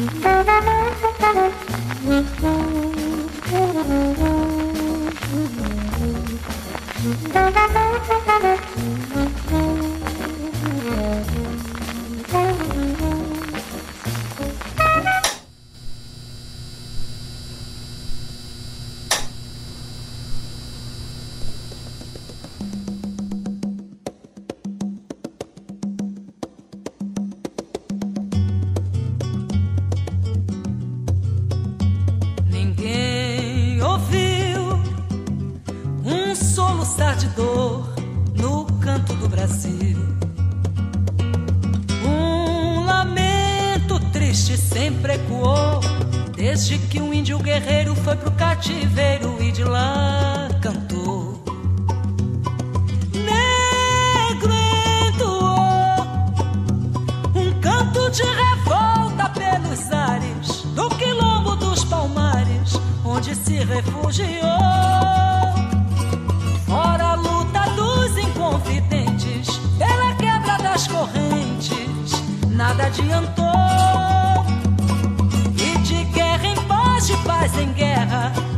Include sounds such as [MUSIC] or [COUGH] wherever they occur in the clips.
Thank you. adiantou. E de guerra em paz, de paz em guerra.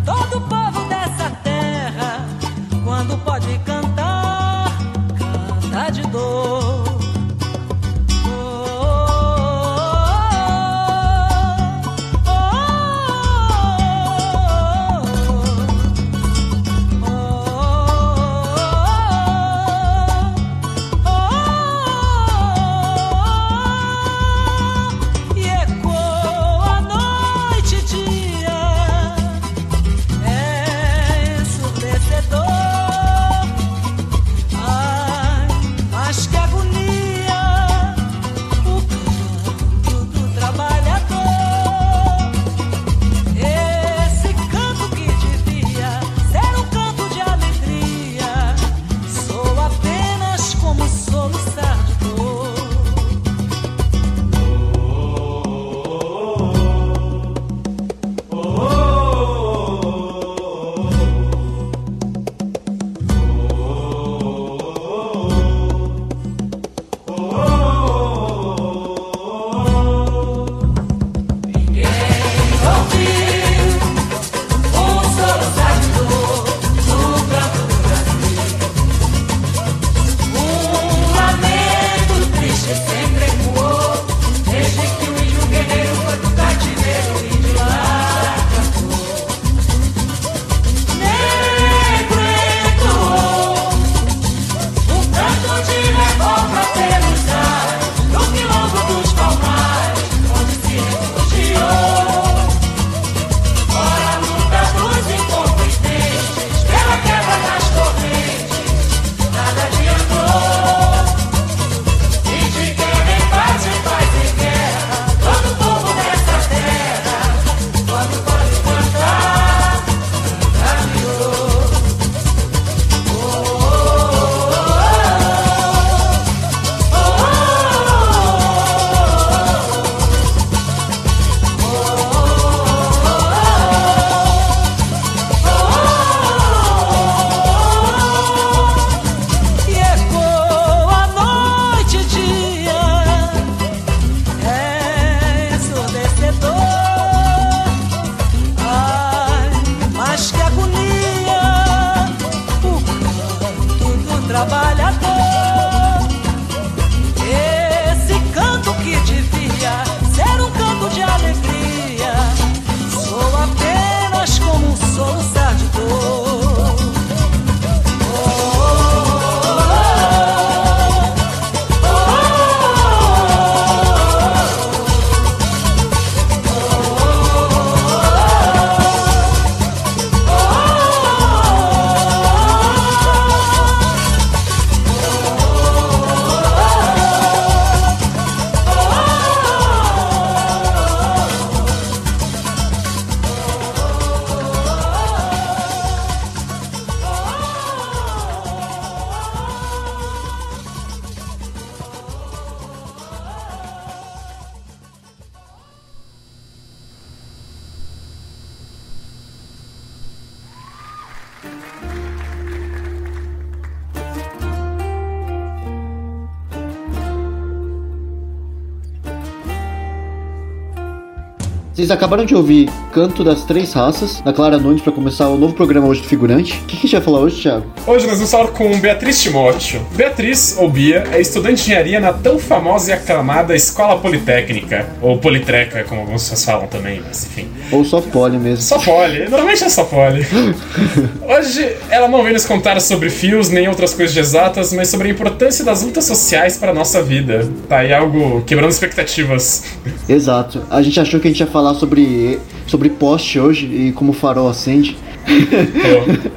Vocês acabaram de ouvir Canto das Três Raças, da Clara Nunes, para começar o novo programa hoje do Figurante. O que, que a gente vai falar hoje, Thiago? Hoje nós vamos falar com Beatriz Timóteo. Beatriz, ou Bia, é estudante de engenharia na tão famosa e aclamada Escola Politécnica, ou Politreca, como algumas pessoas falam também, mas enfim. Ou só poli mesmo. Só poli, normalmente é só poli. [LAUGHS] hoje ela não vem nos contar sobre fios nem outras coisas de exatas, mas sobre a importância das lutas sociais para a nossa vida. Tá aí algo quebrando expectativas. Exato. A gente achou que a gente ia falar sobre, sobre poste hoje e como o farol acende. [LAUGHS]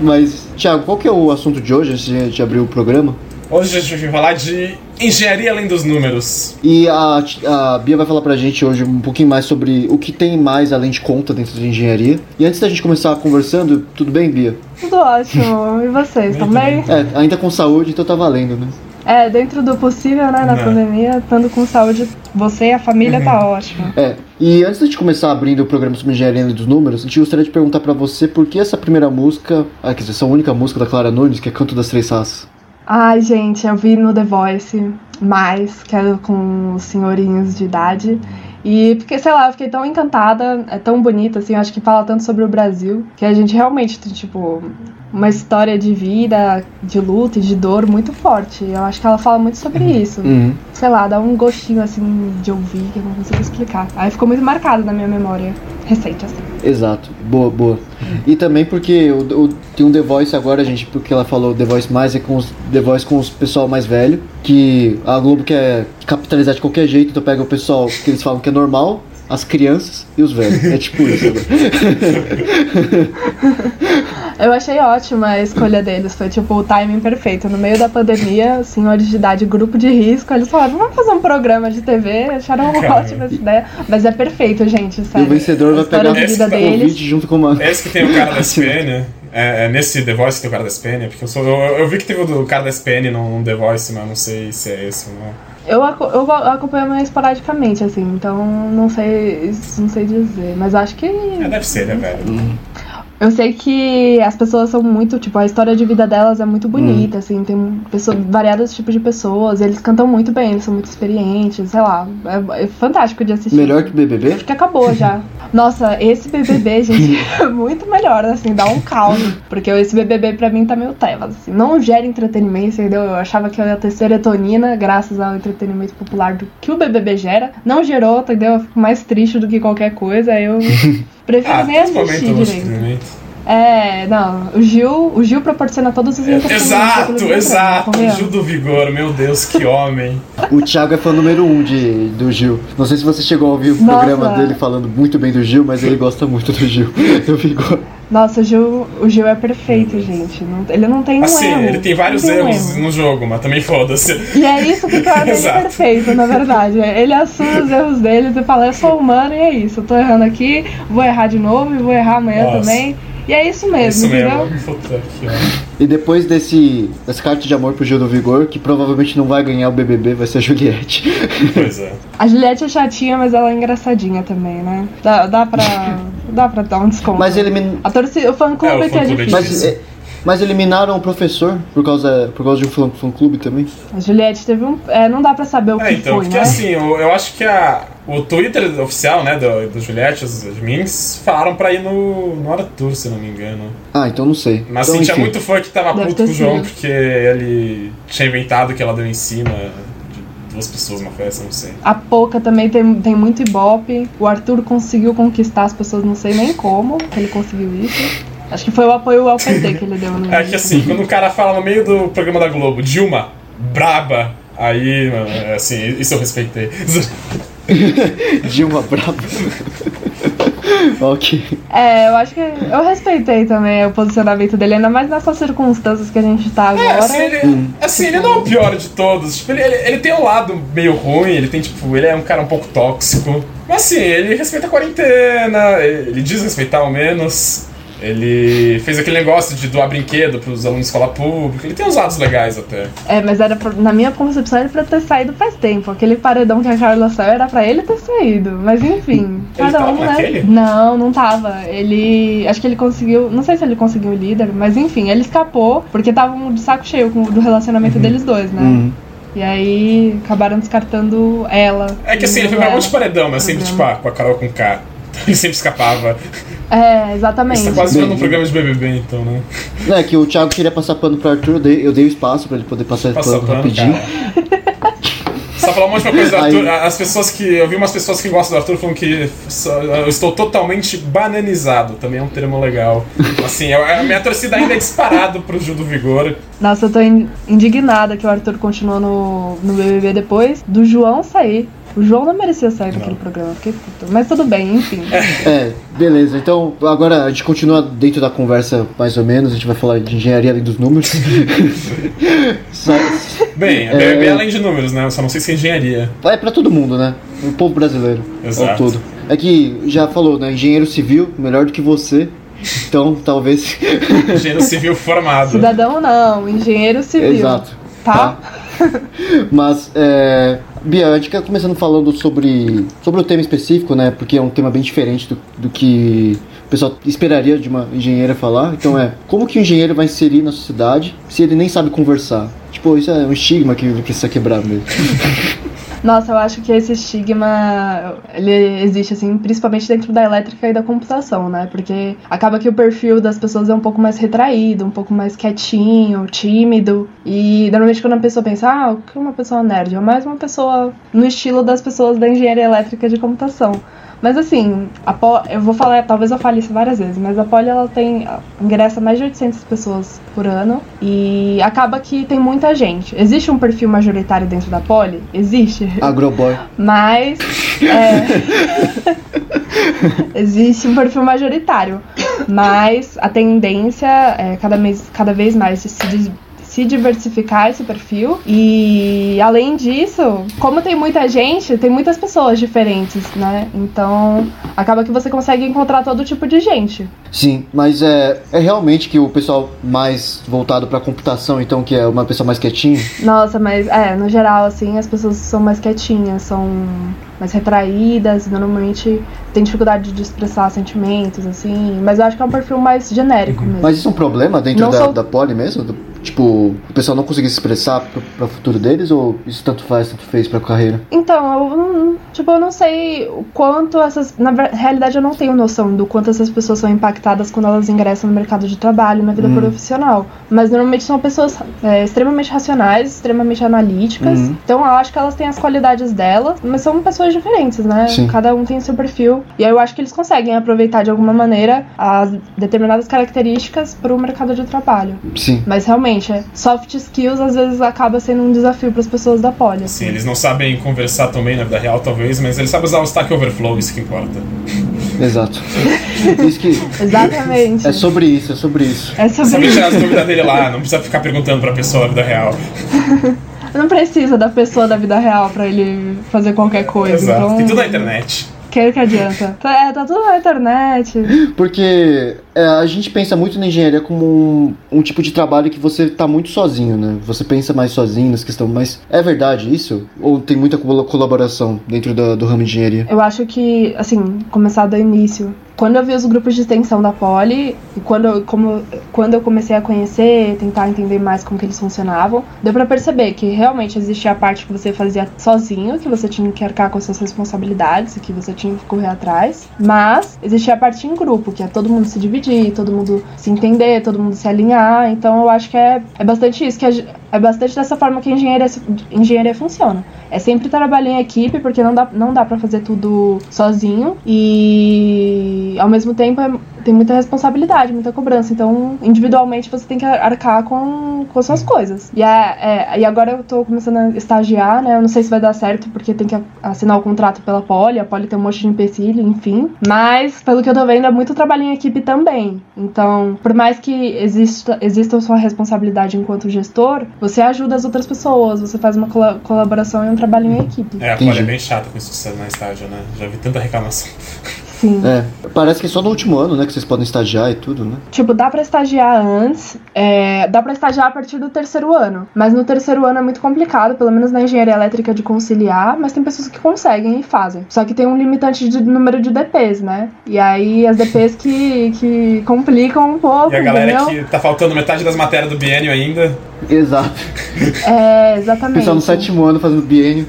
Mas, Thiago, qual que é o assunto de hoje antes de, de abrir o programa? Hoje a gente vai falar de engenharia além dos números. E a, a Bia vai falar pra gente hoje um pouquinho mais sobre o que tem mais além de conta dentro de engenharia. E antes da gente começar conversando, tudo bem, Bia? Tudo ótimo. E vocês, também? É, ainda com saúde, então tá valendo, né? É, dentro do possível, né, na Não. pandemia, estando com saúde, você e a família tá ótimo. É, e antes da gente começar abrindo o programa sobre engenharia dos números, a gente gostaria de perguntar pra você por que essa primeira música, ah, quer dizer, essa única música da Clara Nunes, que é Canto das Três Raças. Ai, gente, eu vi no The Voice mais, que era com os senhorinhos de idade. E porque, sei lá, eu fiquei tão encantada, é tão bonita, assim, eu acho que fala tanto sobre o Brasil, que a gente realmente tem, tipo, uma história de vida, de luta e de dor muito forte. Eu acho que ela fala muito sobre isso. Uhum. Sei lá, dá um gostinho, assim, de ouvir, que eu não consigo explicar. Aí ficou muito marcado na minha memória recente, assim. Exato, boa, boa. E também porque o, o- tem um The Voice agora, gente, porque ela falou The Voice mais é com os The Voice com os pessoal mais velho, que a Globo quer capitalizar de qualquer jeito, então pega o pessoal que eles falam que é normal, as crianças e os velhos. É tipo isso agora. [LAUGHS] Eu achei ótima a escolha deles, foi tipo o timing perfeito. No meio da pandemia, senhores de idade, grupo de risco, eles falaram, vamos fazer um programa de TV, acharam [LAUGHS] Caramba. ótima essa ideia. Mas é perfeito, gente, E sério. o vencedor a vai pegar de vida deles. Junto com uma. Esse que tem o cara da [LAUGHS] SPN, é, é nesse The Voice que tem o cara da SPN, porque eu, sou, eu, eu vi que teve o do cara da SPN no, no The Voice, mas não sei se é esse ou não. Eu, eu acompanho mais esporadicamente, assim, então não sei, não sei dizer. Mas acho que. É, deve ser, né, velho? Eu sei que as pessoas são muito, tipo, a história de vida delas é muito bonita, assim, tem pessoas, variados tipos de pessoas, eles cantam muito bem, eles são muito experientes, sei lá, é, é fantástico de assistir. Melhor que BBB? Acho que acabou já. Nossa, esse BBB, gente, [LAUGHS] é muito melhor, assim, dá um caos. Porque esse BBB pra mim tá meio trevas, assim. Não gera entretenimento, entendeu? Eu achava que eu ia ter serotonina graças ao entretenimento popular do que o BBB gera. Não gerou, entendeu? Eu fico mais triste do que qualquer coisa. Eu [LAUGHS] prefiro Ah, nem assistir direito. É, não, o Gil, o Gil proporciona todos os daquele Exato, exato. convenhamos. Gil do Vigor, meu Deus, que homem. O Thiago é fã número um de, do Gil. Não sei se você chegou a ouvir o Nossa. programa dele falando muito bem do Gil, mas ele gosta muito do Gil. [LAUGHS] Do Vigor. Nossa, o Gil, o Gil é perfeito, gente. Não- ele não tem um Assim, erro. ele tem vários não um erros erro. no jogo, mas também foda-se. E é isso que torna [LAUGHS] ele perfeito, na verdade. Ele assume os erros dele e fala, eu sou humano e é isso. Eu tô errando aqui, vou errar de novo e vou errar amanhã Nossa. também. E é isso mesmo, Isso entendeu? mesmo. E depois desse, dessa carta de amor pro Gil do Vigor, que provavelmente não vai ganhar o BBB, vai ser a Juliette. Pois é. A Juliette é chatinha, mas ela é engraçadinha também, né? Dá, dá, pra, [LAUGHS] dá pra dar um desconto. Mas, elimin... A torcida, o fã-clube É, o que é é difícil. mas, é, mas eliminaram o professor por causa, por causa de um fã, fã clube também? A Juliette teve um... É, não dá pra saber o É, que então, foi, porque né? assim, eu, eu acho que a, o Twitter oficial, né, do, do Juliette, os admins, falaram pra ir no, no Arthur, se não me engano. Ah, então não sei. Mas então, assim, tinha muito fã que tava Deve puto com o João porque ele tinha inventado que ela deu em cima duas pessoas numa festa, não sei. A Poca também tem, tem muito ibope. O Arthur conseguiu conquistar as pessoas, não sei nem como que ele conseguiu isso. Acho que foi o apoio ao PT que ele deu [LAUGHS] no É que assim, quando o cara fala no meio do programa da Globo, Dilma, braba, aí, mano, é assim, isso eu respeitei. [LAUGHS] Dilma Brava. [LAUGHS] ok. É, eu acho que eu respeitei também o posicionamento dele, ainda mais nessas circunstâncias que a gente tá agora. É, assim, ele, assim, ele não é o pior de todos. Tipo, ele, ele, ele tem um lado meio ruim, ele tem, tipo, ele é um cara um pouco tóxico. Mas assim, ele respeita a quarentena, ele diz respeitar ao menos. Ele fez aquele negócio de doar brinquedo pros alunos de escola pública. Ele tem uns lados legais até. É, mas era pra- na minha concepção ele pra ter saído faz tempo. Aquele paredão que a Carla saiu era pra ele ter saído. Mas enfim, Ele cada tava um, né? Não, não tava. Ele. Acho que ele conseguiu. Não sei se ele conseguiu o líder, mas enfim, ele escapou, porque estavam de saco cheio com- do relacionamento deles dois, né? Uhum. E aí acabaram descartando ela. É que assim, ele foi pra um monte de paredão, mas sempre tipo, ah, com a Carol com K. [LAUGHS] Ele sempre escapava. É, exatamente. Você tá quase vendo um programa de BBB, então, né? É que o Thiago queria passar pano pro Arthur, eu dei, eu dei o espaço pra ele poder passar Passa pano pano, rapidinho. Só falar uma última coisa do Arthur. As pessoas que. Eu vi umas pessoas que gostam do Arthur falando que eu estou totalmente bananizado. Também é um termo legal. Assim, eu- a minha torcida ainda é disparado pro Gil do Vigor. Nossa, eu tô in- indignada que o Arthur continuou no, no BBB depois do João sair. O João não merecia sair daquele programa, fiquei puta. Mas tudo bem, enfim. [LAUGHS] É, beleza. Então, agora a gente continua dentro da conversa, mais ou menos. A gente vai falar de engenharia além dos números. [LAUGHS] Só- Bem, É. É além de números, né? Eu só não sei se é engenharia. É pra todo mundo, né? O povo brasileiro. Exato. Ao todo. É que já falou, né? Engenheiro civil, melhor do que você. Então, talvez. Engenheiro civil formado. Cidadão não, engenheiro civil. Exato. Tá? Mas, é. Bia, a gente quer começando falando sobre, sobre o tema específico, né? Porque é um tema bem diferente do, do que o pessoal esperaria de uma engenheira falar. Então é, como que o engenheiro vai inserir na sociedade se ele nem sabe conversar? Tipo, isso é um estigma que precisa quebrar mesmo. [LAUGHS] Nossa, eu acho que esse estigma ele existe assim, principalmente dentro da elétrica e da computação, né? Porque acaba que o perfil das pessoas é um pouco mais retraído, um pouco mais quietinho, tímido. E normalmente quando a pessoa pensa, ah, o que é uma pessoa nerd? É mais uma pessoa no estilo das pessoas da engenharia elétrica de computação. Mas assim, a Po- eu vou falar, talvez eu fale isso várias vezes, mas a Poli ela tem ingressa mais de 800 pessoas por ano e acaba que tem muita gente. Existe um perfil majoritário dentro da Poli? Existe. [LAUGHS] Agroboy. Mas é, [LAUGHS] existe um perfil majoritário. Mas a tendência é cada, mês, cada vez mais se, se diversificar esse perfil. E além disso, como tem muita gente, tem muitas pessoas diferentes, né? Então acaba que você consegue encontrar todo tipo de gente. Sim, mas é, é realmente que o pessoal mais voltado pra computação, então, que é uma pessoa mais quietinha. Nossa, mas é, no geral, assim, as pessoas são mais quietinhas, são mais retraídas, normalmente tem dificuldade de expressar sentimentos, assim, mas eu acho que é um perfil mais genérico mesmo. Mas isso é um problema dentro Não da, sou- da poli mesmo? Do- tipo, o pessoal não conseguir se expressar pro, pro futuro deles ou isso tanto faz, tanto fez pra carreira? Então, eu não, tipo, eu não sei o quanto essas. Na realidade, eu não tenho noção do quanto essas pessoas são impactadas quando elas ingressam no mercado de trabalho, na vida Hum. profissional. Mas normalmente são pessoas é, extremamente racionais, extremamente analíticas. Uhum. Então eu acho que elas têm as qualidades delas, mas são pessoas diferentes, né? Sim. Cada um tem seu perfil. E aí eu acho que eles conseguem aproveitar de alguma maneira as determinadas características para o mercado de trabalho. Sim. Mas realmente, é, soft skills às vezes acaba sendo um desafio para as pessoas da poli. Assim, eles não sabem conversar tão bem na vida real, talvez, mas eles sabem usar o Stack Overflow, isso que importa. Exato. [LAUGHS] Isso que. Exatamente. É sobre isso, é sobre isso. É sobre Sabe isso. tirar as dúvidas dele lá, [LAUGHS] não precisa ficar perguntando pra pessoa na vida real. Não precisa da pessoa da vida real pra ele fazer qualquer coisa. Exato. Então, Tem tudo na internet. Que que adianta? É, tá tudo na internet. Porque é, a gente pensa muito na engenharia como um, um tipo de trabalho que você tá muito sozinho, né? Você pensa mais sozinho nessa questão. Mas é verdade isso? Ou tem muita colaboração dentro da- do ramo de engenharia? Eu acho que, assim, começar do início. Quando eu vi os grupos de extensão da Poli, e quando eu, como, quando eu comecei a conhecer, tentar entender mais como que eles funcionavam, deu pra perceber que realmente existia a parte que você fazia sozinho, que você tinha que arcar com as suas responsabilidades, que você tinha que correr atrás. Mas existia a parte em grupo, que é todo mundo se dividir, todo mundo se entender, todo mundo se alinhar. Então eu acho que é, é bastante isso, que a- é bastante dessa forma que a engenharia, engenharia funciona. É sempre trabalhar em equipe, porque não dá, não dá pra fazer tudo sozinho. E ao mesmo tempo é- tem muita responsabilidade, muita cobrança. Então, individualmente você tem que arcar com, com as suas coisas. E, é, é- e agora eu tô começando a estagiar, né? Eu não sei se vai dar certo, porque tem que assinar o contrato pela Poli. A Poli tem um monte de empecilho, enfim. Mas, pelo que eu tô vendo, é muito trabalho em equipe também. Então, por mais que exista, exista a sua responsabilidade enquanto gestor, você ajuda as outras pessoas, você faz uma cola- colaboração e um trabalho em equipe. É, a. Folha é bem chata com isso na estágio, né? Já vi tanta reclamação. [LAUGHS] Sim. É, parece que é só no último ano, né, que vocês podem estagiar e tudo, né? Tipo, dá pra estagiar antes, é, dá pra estagiar a partir do terceiro ano. Mas no terceiro ano é muito complicado, pelo menos na engenharia elétrica, de conciliar, mas tem pessoas que conseguem e fazem. Só que tem um limitante de número de DPs, né? E aí as DPs que, [LAUGHS] que complicam um pouco, E a galera entendeu? que tá faltando metade das matérias do biênio ainda. Exato. [LAUGHS] É, exatamente. Pessoal no sétimo ano fazendo biênio.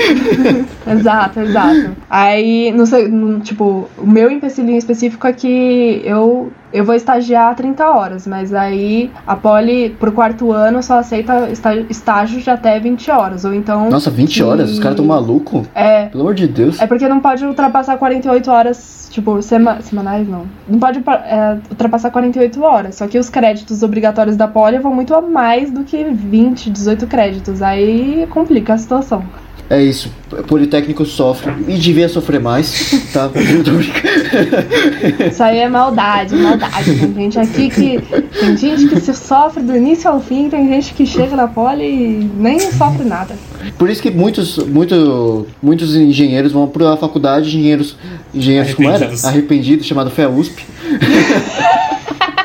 [LAUGHS] exato, exato. Aí, não sei, no- tipo, o meu empecilho em específico é que eu, eu vou estagiar 30 horas, mas aí a Poli, pro quarto ano, só aceita estágio de até 20 horas. Ou então. Nossa, 20 que- horas? Os caras tão malucos? É. Pelo amor de Deus. É porque não pode ultrapassar 48 horas, tipo, sema semanais não. Não pode é, ultrapassar 48 horas. Só que os créditos obrigatórios da Poli vão muito a mais do que 20, 18 créditos. Aí complica a situação. É isso. Politécnico sofre e devia sofrer mais, tá? [LAUGHS] Isso aí é maldade, maldade. Tem gente aqui que. Tem gente que se sofre do início ao fim, tem gente que chega na Poli e nem sofre nada. Por isso que muitos, muito, muitos engenheiros vão pra faculdade, engenheiros, engenheiros como era? Arrependidos. Chamado FEUSP. [LAUGHS]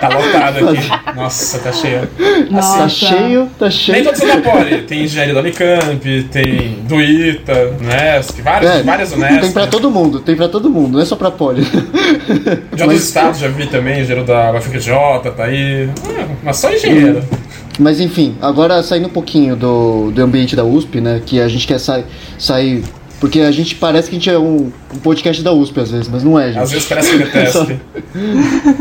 Tá lotado aqui. Nossa, tá cheio. Nossa. Tá cheio, tá Nem cheio. todos são da Poli. Tem engenharia da Unicamp, tem do ITA, Unesc, várias, É, várias Unesc. tem pra todo mundo, tem pra todo mundo, não é só pra poli. De outros estados já vi também, engenheiro da UFRJ, tá aí. Hum, mas só engenheiro. Mas enfim, agora saindo um pouquinho do, do ambiente da USP, né? Que a gente quer sa sair. Porque a gente parece que a gente é um, um podcast da USP às vezes, mas não é, gente. Às vezes parece que [LAUGHS] detesta.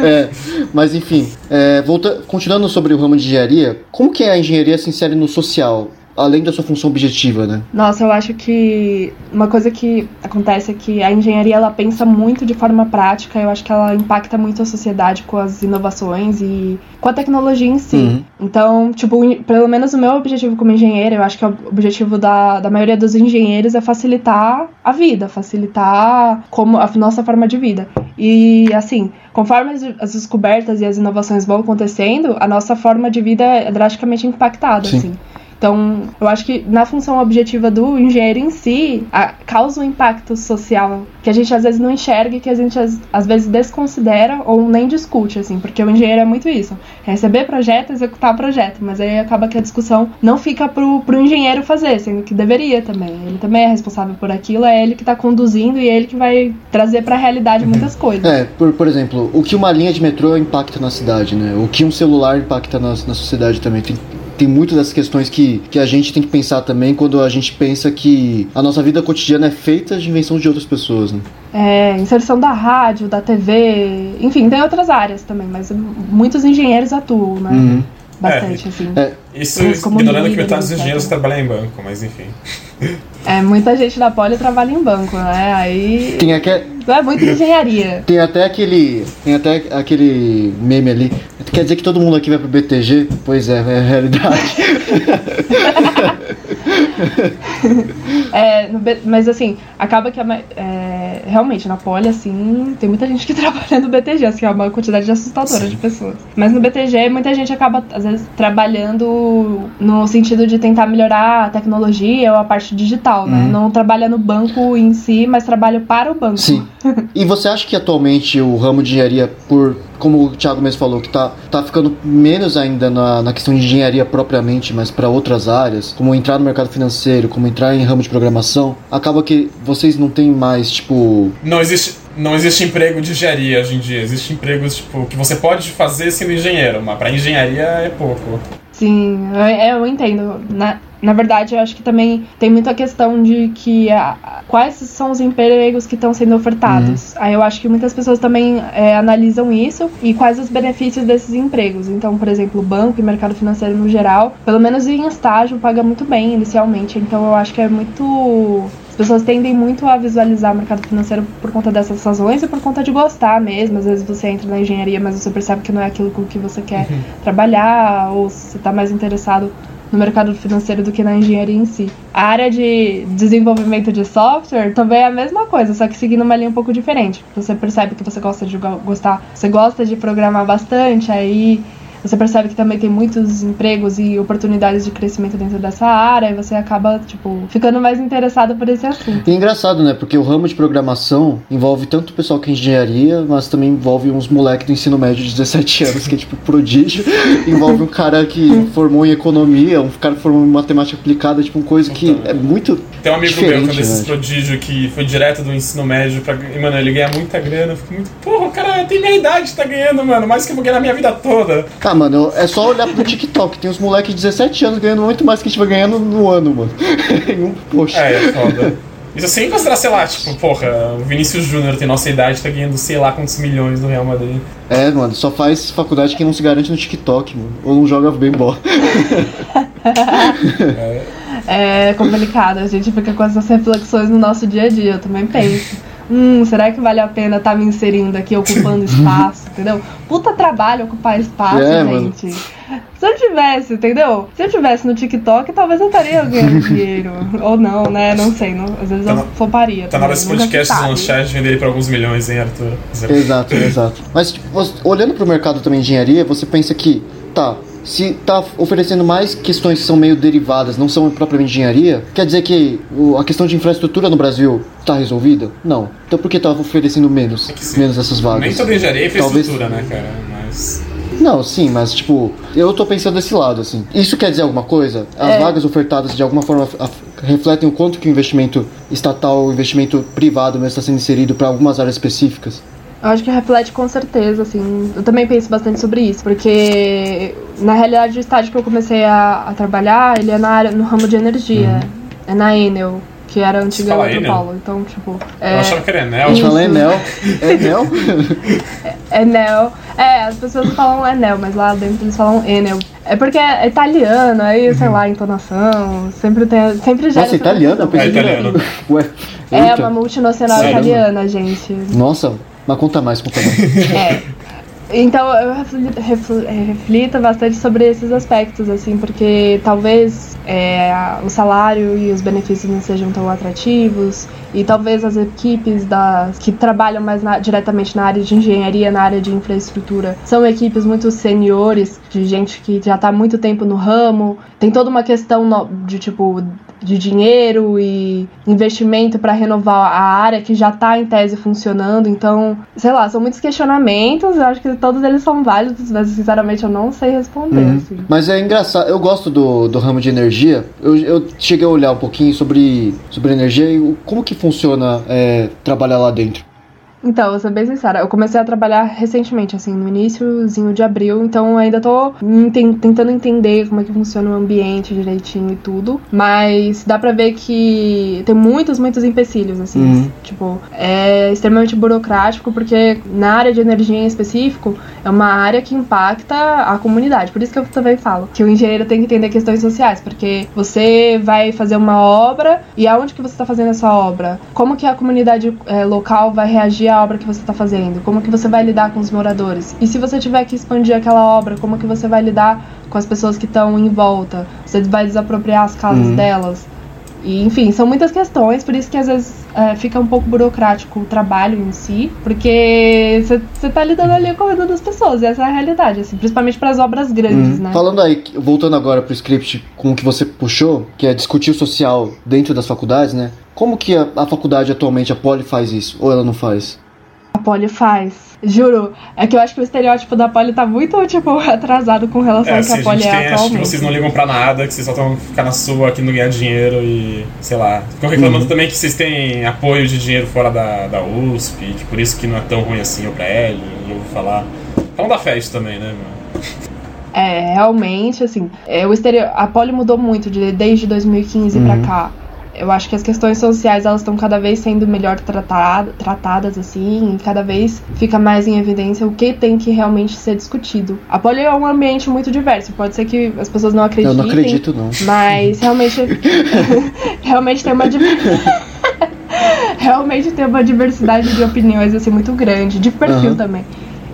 É, mas enfim, é, volta, continuando sobre o ramo de engenharia, como que a engenharia se insere no social, além da sua função objetiva, né? Nossa, eu acho que uma coisa que acontece é que a engenharia ela pensa muito de forma prática, eu acho que ela impacta muito a sociedade com as inovações e com a tecnologia em si. Uhum. Então, tipo, pelo menos o meu objetivo como engenheiro, eu acho que o objetivo da, da maioria dos engenheiros é facilitar a vida, facilitar como a nossa forma de vida. E assim, conforme as, as descobertas e as inovações vão acontecendo, a nossa forma de vida é drasticamente impactada, Sim. assim. Então, eu acho que na função objetiva do engenheiro em si, a- causa um impacto social que a gente às vezes não enxerga e que a gente às, às vezes desconsidera ou nem discute, assim, porque o engenheiro é muito isso: é receber projeto, executar projeto, mas aí acaba que a discussão não fica pro, pro engenheiro fazer, sendo que deveria também. Ele também é responsável por aquilo, é ele que tá conduzindo e é ele que vai trazer pra realidade muitas coisas. É, por, por exemplo, o que uma linha de metrô impacta na cidade, né? O que um celular impacta na, na sociedade também. Tem, tem muitas dessas questões que, que a gente tem que pensar também quando a gente pensa que a nossa vida cotidiana é feita de invenção de outras pessoas, né? É, inserção da rádio, da TV, enfim, tem outras áreas também, mas muitos engenheiros atuam, né? Uhum. Bastante, assim. É, Isso ignorando que metade dos etc. engenheiros trabalham em banco, mas enfim. É, muita gente da Poli trabalha em banco, né? Aí. tem, aque, Não é muito engenharia. tem até aquele. Tem até aquele meme ali. Quer dizer que todo mundo aqui vai pro BTG? Pois é, é a realidade. [LAUGHS] [LAUGHS] É, mas assim, acaba que é, realmente na Poli, assim, tem muita gente que [LAUGHS] trabalha no BTG, assim, é uma quantidade assustadora Sim. de pessoas. Mas no BTG, muita gente acaba, às vezes, trabalhando no sentido de tentar melhorar a tecnologia ou a parte digital, né? Uhum. Não trabalha no banco em si, mas trabalha para o banco. Sim. [LAUGHS] E você acha que atualmente o ramo de engenharia, por como o Thiago mesmo falou, que tá, tá ficando menos ainda na, na questão de engenharia propriamente, mas para outras áreas, como entrar no mercado financeiro, como entrar em ramo de programação, acaba que vocês não têm mais, tipo. Não existe, não existe emprego de engenharia hoje em dia. Existe empregos tipo, que você pode fazer sendo engenheiro, mas pra engenharia é pouco. Sim, eu, eu entendo. Na, na verdade, eu acho que também tem muita questão de que a- quais são os empregos que estão sendo ofertados. Aí eu acho que muitas pessoas também é, analisam isso e quais os benefícios desses empregos. Então, por exemplo, o banco e mercado financeiro no geral, pelo menos em estágio, paga muito bem inicialmente. Então eu acho que é muito. As pessoas tendem muito a visualizar o mercado financeiro por conta dessas razões e por conta de gostar mesmo. Às vezes você entra na engenharia, mas você percebe que não é aquilo com que você quer trabalhar, ou você está mais interessado no mercado financeiro do que na engenharia em si. A área de desenvolvimento de software também é a mesma coisa, só que seguindo uma linha um pouco diferente. Você percebe que você gosta de go- gostar, você gosta de programar bastante, aí você percebe que também tem muitos empregos e oportunidades de crescimento dentro dessa área, e você acaba, tipo, ficando mais interessado por esse assunto. E é engraçado, né? Porque o ramo de programação envolve tanto o pessoal que é engenharia, mas também envolve uns moleques do ensino médio de 17 anos, que é tipo prodígio. [LAUGHS] envolve um cara que formou em economia, um cara que formou em matemática aplicada, tipo, uma coisa que é muito. Tem um amigo meu, que é desses né? prodígio que foi direto do ensino médio pra. E, mano, ele ganha muita grana. Eu fico muito. Porra, o cara tem minha idade, tá ganhando, mano. Mais que eu vou ganhar na minha vida toda. Ah, Ah, mano, é só olhar pro TikTok. Tem uns moleques de 17 anos ganhando muito mais que a gente vai ganhando no ano, mano. [LAUGHS] Poxa. É, é foda. Isso sem considerar, sei lá, tipo, porra, o Vinícius Júnior tem nossa idade, tá ganhando sei lá quantos milhões no Real Madrid. É, mano, só faz faculdade quem não se garante no TikTok, mano. Ou não joga bem bola. [LAUGHS] é. é complicado, a gente fica com essas reflexões no nosso dia a dia, eu também penso hum, será que vale a pena estar tá me inserindo aqui, ocupando [LAUGHS] espaço, entendeu? Puta trabalho ocupar espaço, é, gente. Mano. Se eu tivesse, entendeu? Se eu tivesse no TikTok, talvez eu estaria ganhando dinheiro. [LAUGHS] Ou não, né? Não sei. Não, às vezes tá eu floparia. Tá na hora desse podcast lanchar e vender ele pra alguns milhões, hein, Arthur? Exato, exato. Mas, tipo, olhando pro mercado também de engenharia, você pensa que, tá, se está oferecendo mais questões que são meio derivadas, não são propriamente engenharia, quer dizer que a questão de infraestrutura no Brasil está resolvida? Não. Então por que está oferecendo menos, é menos essas vagas? Nem sobre engenharia e infraestrutura, Talvez... né, cara? Mas... Não, sim, mas tipo, eu tô pensando desse lado, assim. Isso quer dizer alguma coisa? As é. vagas ofertadas de alguma forma refletem o quanto que o investimento estatal, o investimento privado mesmo está sendo inserido para algumas áreas específicas? Eu acho que reflete com certeza, assim. Eu também penso bastante sobre isso, porque na realidade o estágio que eu comecei a, a trabalhar, ele é na área, no ramo de energia. Uhum. É na Enel que era a antiga Eletropaulo. Então, tipo. É, eu achava que era Enel. Isso. Fala Enel. É Enel? [LAUGHS] é, Enel. É, as pessoas falam Enel, mas lá dentro eles falam Enel. É porque é italiano, aí, sei lá, entonação. Sempre tem. Sempre gera. Nossa, italiano? É italiano. Ué. É uma multinacional Sério? italiana, gente. Nossa, mas conta mais, conta mais. [LAUGHS] é. Então eu reflito, reflito, bastante sobre esses aspectos, assim, porque talvez é, o salário e os benefícios não sejam tão atrativos, e talvez as equipes das, que trabalham mais na, diretamente na área de engenharia, na área de infraestrutura, são equipes muito seniores, de gente que já está há muito tempo no ramo. Tem toda uma questão no, de tipo de dinheiro e investimento para renovar a área que já está em tese funcionando. Então, sei lá, são muitos questionamentos. Eu acho que todos eles são válidos, mas sinceramente eu não sei responder. Uhum. Assim. Mas é engraçado, eu gosto do, do ramo de energia. Eu, eu cheguei a olhar um pouquinho sobre, sobre energia e como que funciona é, trabalhar lá dentro. Então, vou ser bem sincera, eu comecei a trabalhar recentemente, assim, no iníciozinho de abril, então ainda tô tentando entender como é que funciona o ambiente direitinho e tudo, mas dá pra ver que tem muitos, muitos empecilhos, assim, uhum. tipo, é extremamente burocrático, porque na área de energia em específico, é uma área que impacta a comunidade, por isso que eu também falo que o engenheiro tem que entender questões sociais, porque você vai fazer uma obra, e aonde que você tá fazendo essa obra? Como que a comunidade é, local vai reagir a obra que você está fazendo? Como que você vai lidar com os moradores? E se você tiver que expandir aquela obra, como que você vai lidar com as pessoas que estão em volta? Você vai desapropriar as casas uhum. delas? E, enfim, são muitas questões, por isso que às vezes é, fica um pouco burocrático o trabalho em si, porque você tá lidando ali com a vida das pessoas, essa é a realidade, assim, principalmente para as obras grandes, uhum. né? Falando aí, voltando agora pro script com o que você puxou, que é discutir o social dentro das faculdades, né? Como que a, a faculdade atualmente, a Poli, faz isso? Ou ela não faz? A Polly faz. Juro, é que eu acho que o estereótipo da Polly tá muito, tipo, [LAUGHS] atrasado com relação é, ao que a Polly é atualmente. Acho que vocês não ligam pra nada, que vocês só estão ficar na sua aqui não ganhar dinheiro e, sei lá. Ficam reclamando uhum. também que vocês têm apoio de dinheiro fora da, da USP, que por isso que não é tão ruim assim o prédio, eu vou falar. Falam da fé isso também, né, meu? É, realmente, assim, é, o estereo... a Poli mudou muito de, desde 2015 uhum. pra cá. Eu acho que as questões sociais elas estão cada vez sendo melhor tratado, tratadas assim, e cada vez fica mais em evidência o que tem que realmente ser discutido. A poli é um ambiente muito diverso, pode ser que as pessoas não acreditem. Eu não acredito não. Mas realmente [LAUGHS] realmente tem uma [LAUGHS] realmente tem uma diversidade de opiniões assim muito grande, de perfil uhum. também.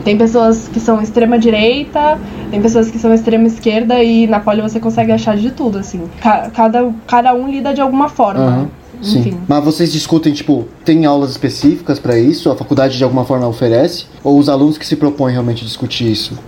Tem pessoas que são extrema direita, tem pessoas que são extrema esquerda e na poli você consegue achar de tudo, assim. Cada, cada um lida de alguma forma. Uhum. Sim. Enfim. Mas vocês discutem, tipo, tem aulas específicas para isso? A faculdade de alguma forma oferece? Ou os alunos que se propõem realmente discutir isso?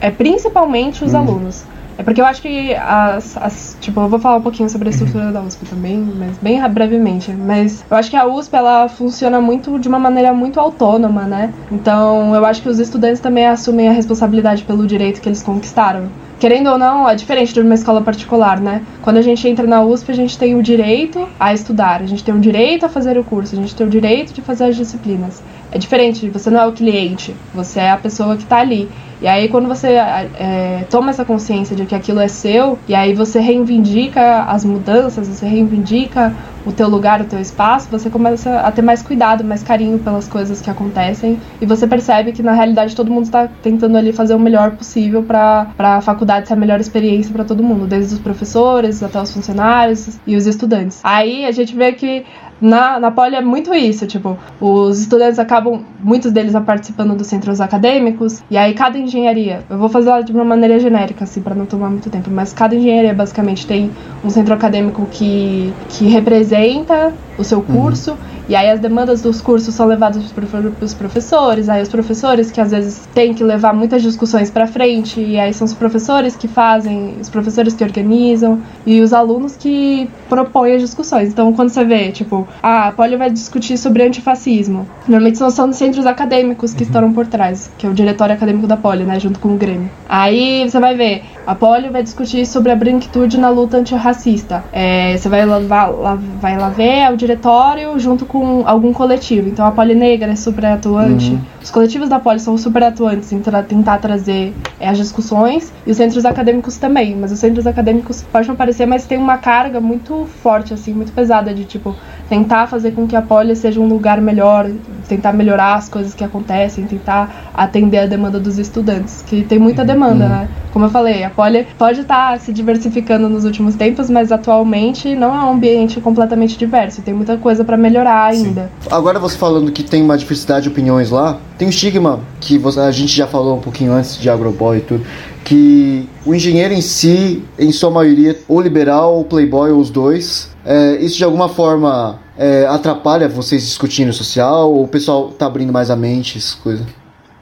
É principalmente os uhum. alunos. É porque eu acho que as, as, Tipo, eu vou falar um pouquinho sobre a estrutura da USP também, mas bem brevemente. Mas eu acho que a USP ela funciona muito de uma maneira muito autônoma, né? Então eu acho que os estudantes também assumem a responsabilidade pelo direito que eles conquistaram. Querendo ou não, é diferente de uma escola particular, né? Quando a gente entra na USP, a gente tem o direito a estudar, a gente tem o direito a fazer o curso, a gente tem o direito de fazer as disciplinas. É diferente, você não é o cliente, você é a pessoa que está ali. E aí quando você é, toma essa consciência de que aquilo é seu, e aí você reivindica as mudanças, você reivindica o teu lugar, o teu espaço, você começa a ter mais cuidado, mais carinho pelas coisas que acontecem e você percebe que na realidade todo mundo está tentando ali fazer o melhor possível para a faculdade ser a melhor experiência para todo mundo, desde os professores até os funcionários e os estudantes. Aí a gente vê que na, na Poli é muito isso, tipo, os estudantes acabam, muitos deles participando dos centros acadêmicos, e aí cada engenharia, eu vou fazer de uma maneira genérica, assim, para não tomar muito tempo, mas cada engenharia basicamente tem um centro acadêmico que, que representa o seu curso, uhum. E aí as demandas dos cursos são levadas para os professores, aí os professores que às vezes têm que levar muitas discussões para frente, e aí são os professores que fazem, os professores que organizam e os alunos que propõem as discussões. Então quando você vê, tipo, ah, a Poli vai discutir sobre antifascismo, normalmente são, são centros acadêmicos que uhum. estão por trás, que é o diretório acadêmico da Poli, né, junto com o Grêmio. Aí você vai ver, a Poli vai discutir sobre a branquitude na luta antirracista. É, você vai lá, lá, vai lá ver é o diretório junto com algum coletivo. Então a Poli Negra é super atuante. Uhum. Os coletivos da Poli são super atuantes em tra tentar trazer é, as discussões. E os centros acadêmicos também. Mas os centros acadêmicos podem não parecer, mas tem uma carga muito forte, assim, muito pesada de tipo tentar fazer com que a Poli seja um lugar melhor, tentar melhorar as coisas que acontecem, tentar atender a demanda dos estudantes, que tem muita demanda, uhum. né? Como eu falei, a Poli pode estar tá se diversificando nos últimos tempos, mas atualmente não é um ambiente completamente diverso, tem muita coisa para melhorar ainda. Sim. Agora você falando que tem uma diversidade de opiniões lá, tem um estigma que você, a gente já falou um pouquinho antes de Agroboy e tudo, que o engenheiro em si, em sua maioria, ou liberal, ou playboy, ou os dois, é, isso de alguma forma é, atrapalha vocês discutindo social ou o pessoal tá abrindo mais a mente, essas coisas?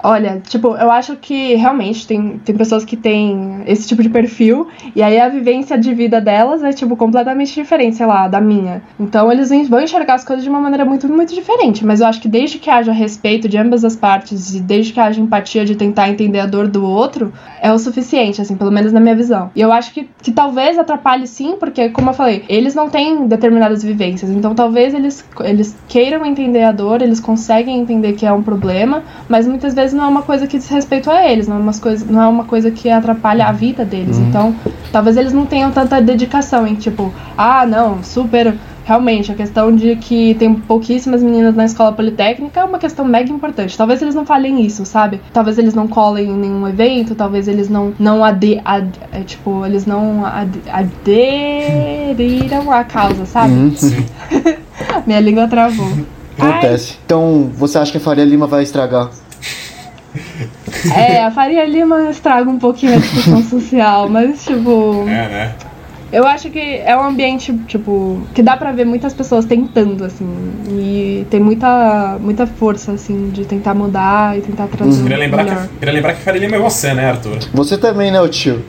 Olha, tipo, eu acho que realmente tem, tem pessoas que têm esse tipo de perfil, e aí a vivência de vida delas é, tipo, completamente diferente, sei lá, da minha. Então eles vão enxergar as coisas de uma maneira muito, muito diferente. Mas eu acho que desde que haja respeito de ambas as partes, e desde que haja empatia de tentar entender a dor do outro, é o suficiente, assim, pelo menos na minha visão. E eu acho que, que talvez atrapalhe sim, porque, como eu falei, eles não têm determinadas vivências. Então talvez eles, eles queiram entender a dor, eles conseguem entender que é um problema, mas muitas vezes não é uma coisa que diz respeito a eles, não é uma coisa, não é uma coisa que atrapalha a vida deles. Uhum. Então, talvez eles não tenham tanta dedicação em tipo, ah, não, super. Realmente, a questão de que tem pouquíssimas meninas na escola politécnica é uma questão mega importante. Talvez eles não falem isso, sabe? Talvez eles não colem em nenhum evento, talvez eles não, não ade, ad, é, tipo, eles não ad, aderiram à causa, sabe? Uhum. [LAUGHS] Minha língua travou. Acontece. Ai. Então, você acha que a Faria Lima vai estragar é, a Faria Lima estraga um pouquinho a discussão social, mas tipo. É, né? Eu acho que é um ambiente, tipo, que dá pra ver muitas pessoas tentando, assim. E tem muita, muita força, assim, de tentar mudar e tentar trazer. Uhum. Queria, lembrar que, queria lembrar que Faria Lima é você, né, Arthur? Você também, né, o tio?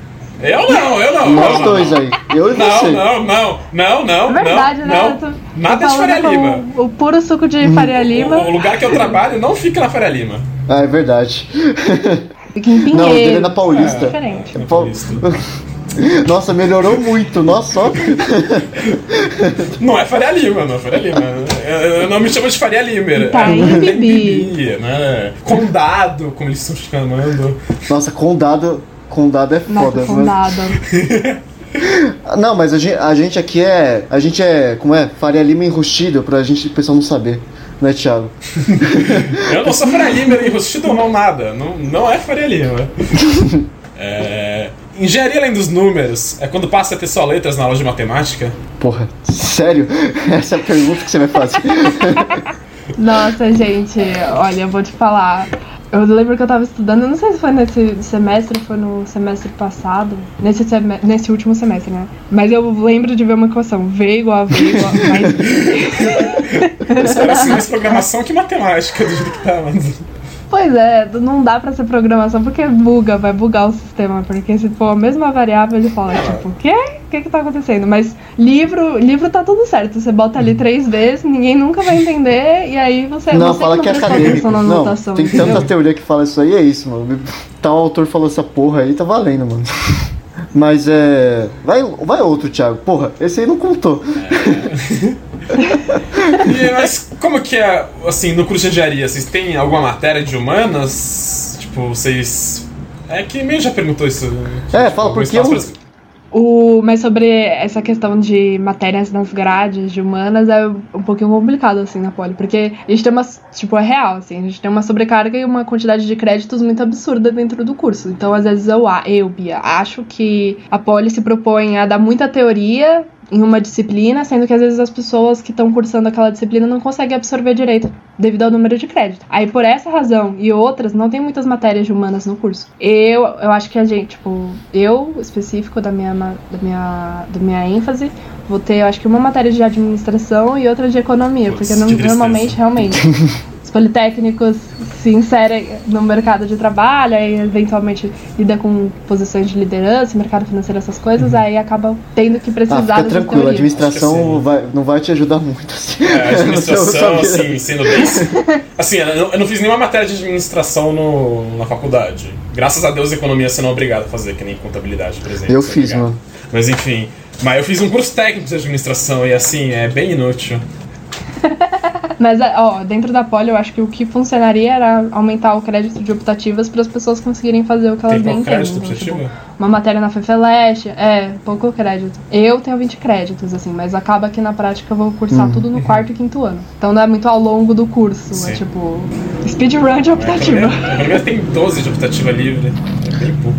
Eu não, eu não. Nós não, dois não. aí. Eu e não, você. Não, não, não, não, é verdade, não. Né? Não. Nada de Faria Lima. O, o, puro suco de hum. Faria Lima. O, o, lugar que eu trabalho não fica na Faria Lima. Ah, é verdade. Fica [LAUGHS] em Pinheiro. Não, o dele é na Paulista. É, diferente. É Paulista. [LAUGHS] Nossa, melhorou muito, nossa só. [LAUGHS] Não é Faria Lima, não é Faria Lima. Eu não me chamo de Faria Lima. Tá é, em Bibi. Né? Condado, como eles estão chamando. Nossa, Condado Condado é foda, Nossa, condado. Não, mas a gente, a gente, aqui é. A gente é. Como é? Faria Lima enrustido pra gente, o pessoal não saber. Né, Thiago? [LAUGHS] Eu não sou Faria Lima enrustido não nada. Não, não é Faria Lima. [LAUGHS] É, engenharia além dos números é quando passa a ter só letras na aula de matemática? Porra, sério? [LAUGHS] Essa é a pergunta que você vai fazer. Nossa, gente, olha, eu vou te falar. Eu lembro que eu tava estudando, não sei se foi nesse semestre, foi no semestre passado, nesse, nesse último semestre, né? Mas eu lembro de ver uma equação, V igual a V igual a mais... Caras [LAUGHS] assim, mais programação que matemática, do jeito que tá, mas... Pois é, não dá pra ser programação porque buga, vai bugar o sistema. Porque se for a mesma variável, ele fala, tipo, o quê? O que que tá acontecendo? Mas livro, livro tá tudo certo. Você bota ali três vezes, ninguém nunca vai entender, e aí você não fala que é acadêmico. Na não, tem entendeu? tanta teoria que fala isso aí, é isso, mano. Tal autor falou essa porra aí, tá valendo, mano. [LAUGHS] Mas é. Vai, vai outro, Thiago. Porra, esse aí não contou. É. [LAUGHS] e, mas como que é, assim, no curso de engenharia? Vocês têm alguma matéria de humanas? Tipo, vocês É que meio já perguntou isso. É, fala, porque eu- O, mas sobre essa questão de matérias nas grades de humanas é um pouquinho complicado, assim, na Poli. Porque a gente tem uma. Tipo, é real, assim. A gente tem uma sobrecarga e uma quantidade de créditos muito absurda dentro do curso. Então, às vezes, eu, a- eu Bia, acho que a Poli se propõe a dar muita teoria em uma disciplina, sendo que às vezes as pessoas que estão cursando aquela disciplina não conseguem absorver direito devido ao número de crédito. Aí por essa razão e outras, não tem muitas matérias de humanas no curso. Eu, eu acho que a gente, tipo, eu específico da minha da minha da minha ênfase, vou ter, eu acho que uma matéria de administração e outra de economia, Putz, porque não- normalmente realmente [LAUGHS] os politécnicos se inserem no mercado de trabalho, aí eventualmente lida com posições de liderança, mercado financeiro, essas coisas, aí acabam tendo que precisar Ah, fica tranquilo, a administração vai, não vai te ajudar muito assim. É, [LAUGHS] a administração, assim, sendo bem. Assim, eu não, fiz nenhuma matéria de administração no, na faculdade. Graças a Deus, economia você não é obrigado a fazer, que nem contabilidade, por exemplo. Eu é fiz, obrigado. mano. Mas enfim. Mas eu fiz um curso técnico de administração e assim, é bem inútil. [LAUGHS] Mas, ó, dentro da Poli, eu acho que o que funcionaria era aumentar o crédito de optativas para as pessoas conseguirem fazer o que elas Tem bem crédito. Então, optativo? tipo, uma matéria na FEFELESH, é, pouco crédito. Eu tenho 20 créditos, assim, mas acaba que na prática eu vou cursar Uhum. tudo no quarto e quinto ano. Então não é muito ao longo do curso, é Sim. tipo speedrun de optativa. a economia tem 12 de optativa livre. É bem pouco.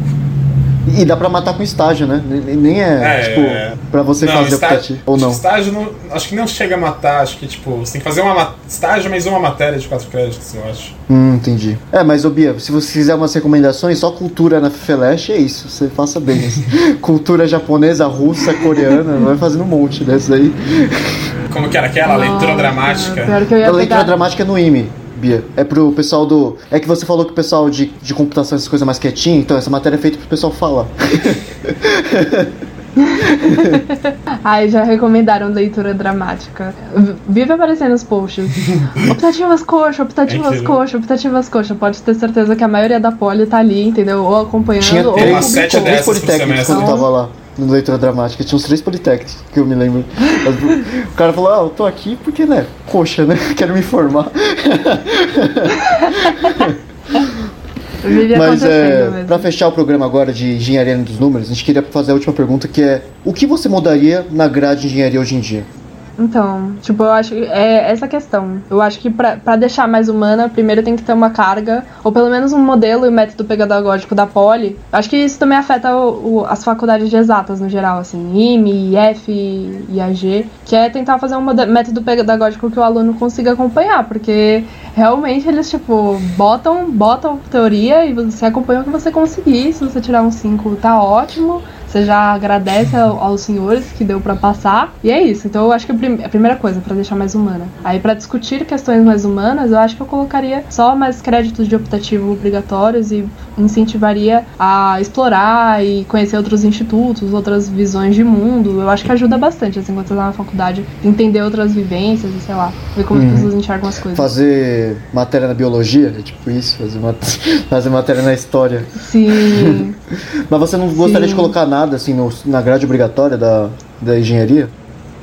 E dá pra matar com estágio, né? Nem- é, É, tipo, pra você não, fazer estágio, optativo. Ou não. Estágio não, acho que não chega a matar, acho que tipo, você tem que fazer uma ma- estágio mais uma matéria de 4 créditos, eu acho. Hum, entendi. É, mas, ô Bia, se você quiser umas recomendações, só cultura na Feleche é isso. Você faça bem. isso. [LAUGHS] cultura japonesa, russa, coreana, vai fazendo um monte dessas aí. Como que era aquela leitura Nossa, dramática? Pior que eu ia A leitura pegar... dramática é no IME, Bia. É pro pessoal do. É que você falou que o pessoal de, de computação, essas coisas mais quietinho, então essa matéria é feita pro pessoal falar. [LAUGHS] Ai, já recomendaram leitura dramática. Vive aparecendo nos posts. [LAUGHS] optativas coxa, optativas É coxa, optativas coxa. Pode ter certeza que a maioria da poli tá ali, entendeu? Ou acompanhando, Tinha ou umas sete tinha três dessas por politécnicos semestre. quando eu tava lá. No leitura dramática, tinha uns três politécnicos que eu me lembro. O cara falou, ah, eu tô aqui porque, né, coxa, né? [LAUGHS] Quero me informar. [LAUGHS] Mas é, pra fechar o programa agora de engenharia dos números, a gente queria fazer a última pergunta que é o que você mudaria na grade de engenharia hoje em dia? Então, tipo, eu acho que é essa questão. Eu acho que pra deixar mais humana, primeiro tem que ter uma carga, ou pelo menos um modelo e método pedagógico da Poli. Acho que isso também afeta o- o- as faculdades de exatas no geral, assim, IME, IF, IAG, que é tentar fazer um método pedagógico que o aluno consiga acompanhar, porque realmente eles, tipo, botam, botam teoria e você acompanha o que você conseguir. Se você tirar um 5, tá ótimo. Você já agradece ao- aos senhores que deu pra passar. E é isso. Então eu acho que a prim- a primeira coisa, pra deixar mais humana. Aí pra discutir questões mais humanas, eu acho que eu colocaria só mais créditos de optativo obrigatórios e incentivaria a explorar e conhecer outros institutos, outras visões de mundo. Eu acho que ajuda bastante, assim, quando você tá na faculdade, entender outras vivências e sei lá, ver como as Uhum. pessoas enxergam as coisas. Fazer matéria na biologia? É tipo isso, fazer, mat- [LAUGHS] fazer matéria na história. Sim. [LAUGHS] Mas você não gostaria Sim. de colocar nada assim no- na grade obrigatória da, da engenharia?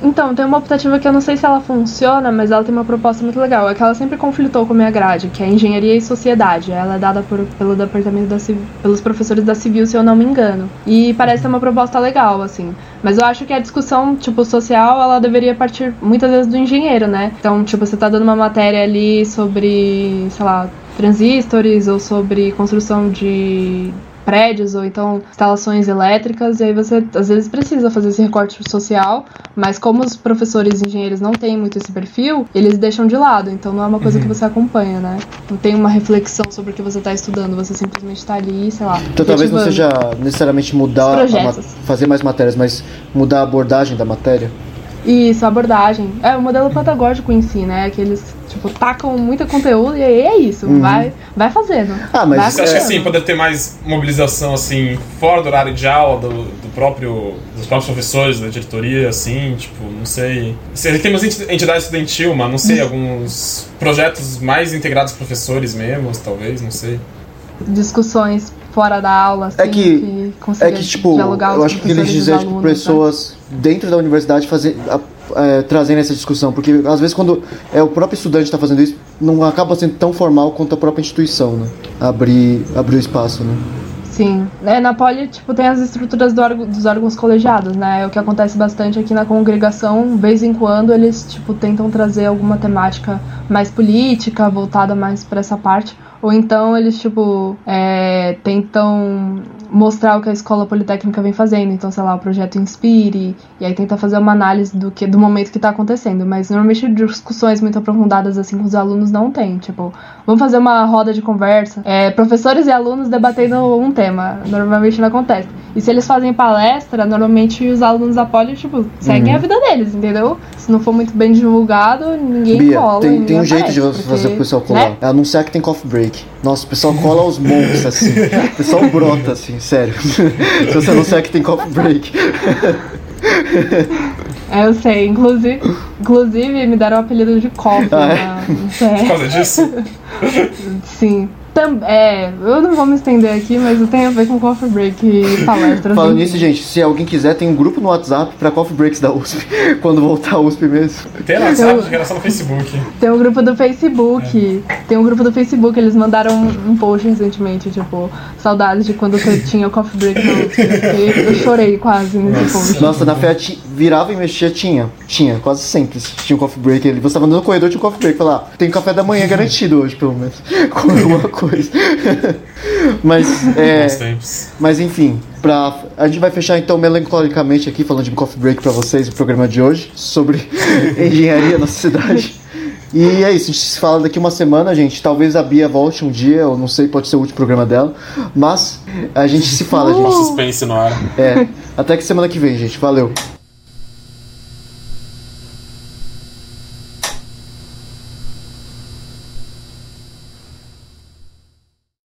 Então, tem uma optativa que eu não sei se ela funciona, mas ela tem uma proposta muito legal. É que ela sempre conflitou com a minha grade, que é Engenharia e Sociedade. Ela é dada por- pelo departamento da Civ- pelos professores da Civil, se eu não me engano. E parece ser uma proposta legal, assim. Mas eu acho que a discussão, tipo, social, ela deveria partir muitas vezes do engenheiro, né? Então, tipo, você tá dando uma matéria ali sobre, sei lá, transistores ou sobre construção de prédios ou então instalações elétricas, e aí você às vezes precisa fazer esse recorte social, mas como os professores e engenheiros não têm muito esse perfil, eles deixam de lado, então não é uma coisa que você acompanha, né? Não tem uma reflexão sobre o que você está estudando, você simplesmente está ali, sei lá. Então talvez não seja necessariamente mudar, fazer mais matérias, mas mudar a abordagem da matéria. Isso, abordagem. É, o modelo pedagógico em si, né? Que eles, tipo, tacam muito conteúdo e aí é isso. Vai, vai fazendo. Ah, mas vai Você acha que assim, poderia ter mais mobilização assim, fora do horário de aula, do, do próprio, dos próprios professores, da diretoria, assim, tipo, não sei. Assim, tem umas enti- entidades estudantil, mas não sei, alguns projetos mais integrados professores mesmo, talvez, não sei. Discussões fora da aula, assim, É que- consiga É que, tipo, dialogar eu acho que eles dizem tipo, alunos, né? pessoas dentro da universidade fazer, é, trazendo essa discussão, porque às vezes quando é o próprio estudante está fazendo isso, não acaba sendo tão formal quanto a própria instituição, né? Abrir, abrir o espaço, né? Sim. É, na poli, tipo, tem as estruturas do órgão- dos órgãos colegiados, né? O que acontece bastante aqui na congregação, de vez em quando, eles, tipo, tentam trazer alguma temática mais política, voltada mais pra essa parte. Ou então eles, tipo, é, tentam mostrar o que a escola politécnica vem fazendo. Então, sei lá, o projeto Inspire, e aí tenta fazer uma análise do, que, do momento que tá acontecendo. Mas normalmente discussões muito aprofundadas assim com os alunos não tem. Tipo, vamos fazer uma roda de conversa. É, professores e alunos debatendo um tema. Normalmente não acontece. E se eles fazem palestra, normalmente os alunos da poli, tipo, seguem Uhum. a vida deles, entendeu? Se não for muito bem divulgado, ninguém Bia, cola. tem, ninguém tem um jeito de aparece, você fazer o pessoal colar. né? É anunciar que tem coffee break. Nossa, o pessoal cola aos montes, assim. O pessoal brota, assim, sério. [LAUGHS] Se você anunciar que tem coffee break. É, eu sei. Inclusive, inclusive me deram o apelido de copo Ah, é? na, Por causa disso? [LAUGHS] Sim. Tam, é, eu não vou me estender aqui, mas tem a ver com coffee break e palestras. Falando nisso, gente, se alguém quiser, tem um grupo no WhatsApp pra coffee breaks da USP. [LAUGHS] Quando voltar a USP mesmo. Tem no WhatsApp, de relação no Facebook. Tem um grupo do Facebook. Tem um grupo do Facebook, eles mandaram um, um post recentemente, tipo, saudades de quando você tinha o coffee break na USP. Eu, eu [LAUGHS] chorei quase nesse post. Nossa, na fé virava e mexia, tinha. Tinha, quase sempre. Tinha um coffee break ali. Você tava andando no corredor, tinha um coffee break. Falar, ah, tem café da manhã garantido hoje, pelo menos. [LAUGHS] Com alguma coisa. [LAUGHS] Mas, é. Mas enfim, pra, a gente vai fechar então melancolicamente aqui, falando de coffee break pra vocês, o programa de hoje, sobre [LAUGHS] engenharia na cidade. E é isso, a gente se fala daqui uma semana, gente. Talvez a Bia volte um dia, eu não sei, pode ser o último programa dela. Mas a gente se fala, gente. Suspense no ar. É, até que semana que vem, gente. Valeu.